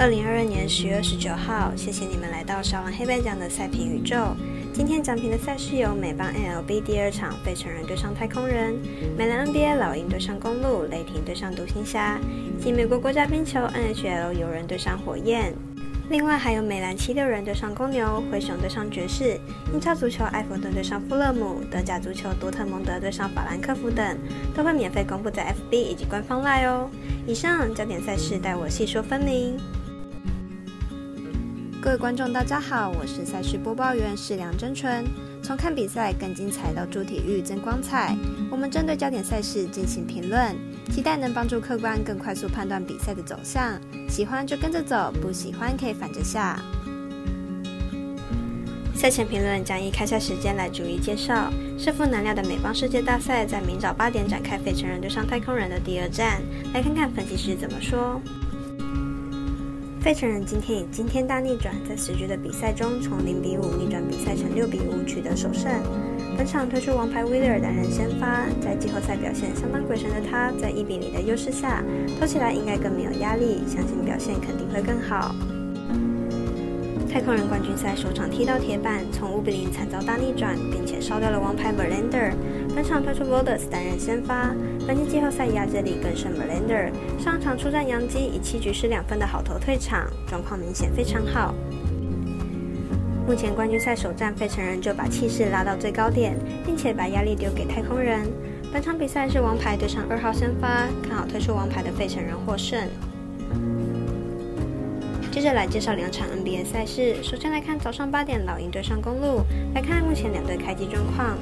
二零二二年十月二十九号，谢谢你们来到小王黑白奖的赛评宇宙。今天奖评的赛事有美邦 NLB 第二场费城人对上太空人，美篮 NBA 老鹰对上公路，雷霆对上独行侠，及美国国家冰球 NHL 游人对上火焰。另外还有美篮七六人对上公牛，灰熊对上爵士，英超足球埃弗顿对上富勒姆，德甲足球多特蒙德对上法兰克福等，都会免费公布在 FB 以及官方 Line 哦。以上焦点赛事带我细说分明。各位观众，大家好，我是赛事播报员是梁真纯。从看比赛更精彩到助体育增光彩，我们针对焦点赛事进行评论，期待能帮助客观更快速判断比赛的走向。喜欢就跟着走，不喜欢可以反着下。赛前评论将以开赛时间来逐一介绍。胜负难料的美邦世界大赛在明早八点展开，费城人对上太空人的第二战，来看看分析师怎么说。费城人今天以惊天大逆转，在十局的比赛中从零比五逆转比赛成六比五，取得首胜。本场推出王牌威尔担任先发，在季后赛表现相当鬼神的他，在一比零的优势下，投起来应该更没有压力，相信表现肯定会更好。太空人冠军赛首场踢到铁板，从五比零惨遭大逆转，并且烧掉了王牌 Verlander。本场推出 Vodas 担任先发，本季季后赛压制力更胜 Verlander。上场出战洋基，以七局失两分的好投退场，状况明显非常好。目前冠军赛首战，费城人就把气势拉到最高点，并且把压力丢给太空人。本场比赛是王牌对上二号先发，看好推出王牌的费城人获胜。接着来介绍两场 NBA 赛事。首先来看早上八点老鹰对上公路。来看目前两队开机状况。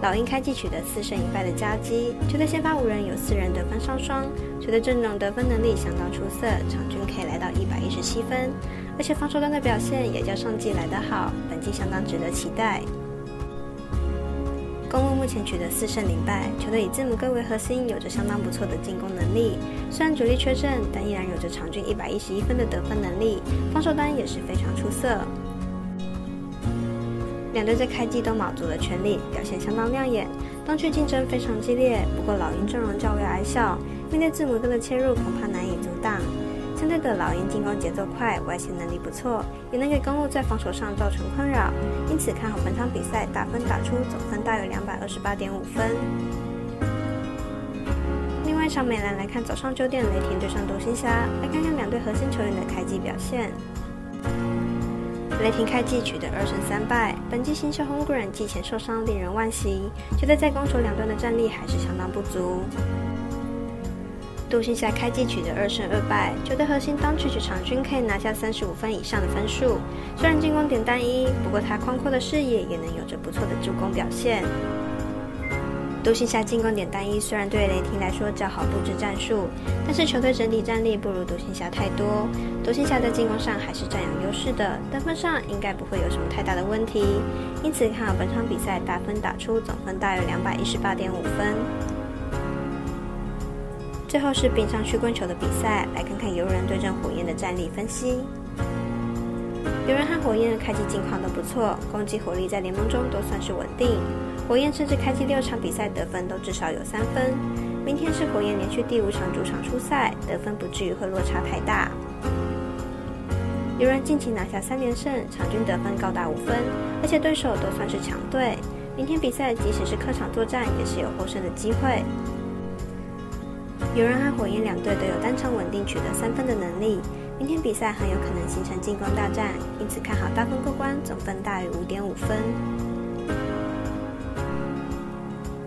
老鹰开季取得四胜一败的佳绩，球队先发五人有四人得分上双，球队阵容得分能力相当出色，场均可以来到一百一十七分，而且防守端的表现也较上季来得好，本季相当值得期待。公路目前取得四胜零败，球队以字母哥为核心，有着相当不错的进攻能力。虽然主力缺阵，但依然有着场均一百一十一分的得分能力，防守端也是非常出色。两队在开季都卯足了全力，表现相当亮眼。东区竞争非常激烈，不过老鹰阵容较为矮小，面对字母哥的切入，恐怕难以阻挡。相对的，老鹰进攻节奏快，外线能力不错，也能给公路在防守上造成困扰，因此看好本场比赛打分打出总分大约两百二十八点五分。另外一场美兰来看早上九点雷霆对上独行侠，来看看两队核心球员的开季表现。雷霆开季取得二胜三败，本季新秀 Holmgren 季前受伤令人惋惜，觉得在攻守两端的战力还是相当不足。独行侠开季取得二胜二败，球队核心当曲曲场均可以拿下三十五分以上的分数。虽然进攻点单一，不过他宽阔的视野也能有着不错的助攻表现。独行侠进攻点单一，虽然对雷霆来说较好布置战术，但是球队整体战力不如独行侠太多。独行侠在进攻上还是占有优势的，得分上应该不会有什么太大的问题。因此看好本场比赛打分打出总分大约两百一十八点五分。最后是冰上曲棍球的比赛，来看看游人对阵火焰的战力分析。游人和火焰的开机近况都不错，攻击火力在联盟中都算是稳定。火焰甚至开机六场比赛得分都至少有三分。明天是火焰连续第五场主场出赛，得分不至于会落差太大。游人近期拿下三连胜，场均得分高达五分，而且对手都算是强队。明天比赛即使是客场作战，也是有获胜的机会。有人和火焰两队都有单场稳定取得三分的能力，明天比赛很有可能形成进攻大战，因此看好大分过关，总分大于五点五分。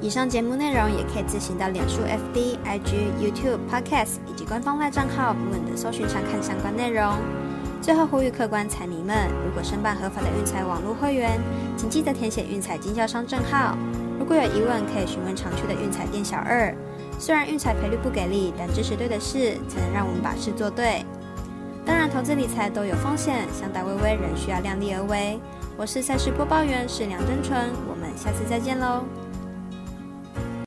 以上节目内容也可以自行到脸书、FB、IG、YouTube、Podcast 以及官方外账号不稳的搜寻查看相关内容。最后呼吁客官彩迷们，如果申办合法的运彩网络会员，请记得填写运彩经销商证号。如果有疑问，可以询问常去的运彩店小二。虽然运彩赔率不给力，但支持对的事，才能让我们把事做对。当然，投资理财都有风险，想打微微，仍需要量力而为。我是赛事播报员，是梁真纯，我们下次再见喽。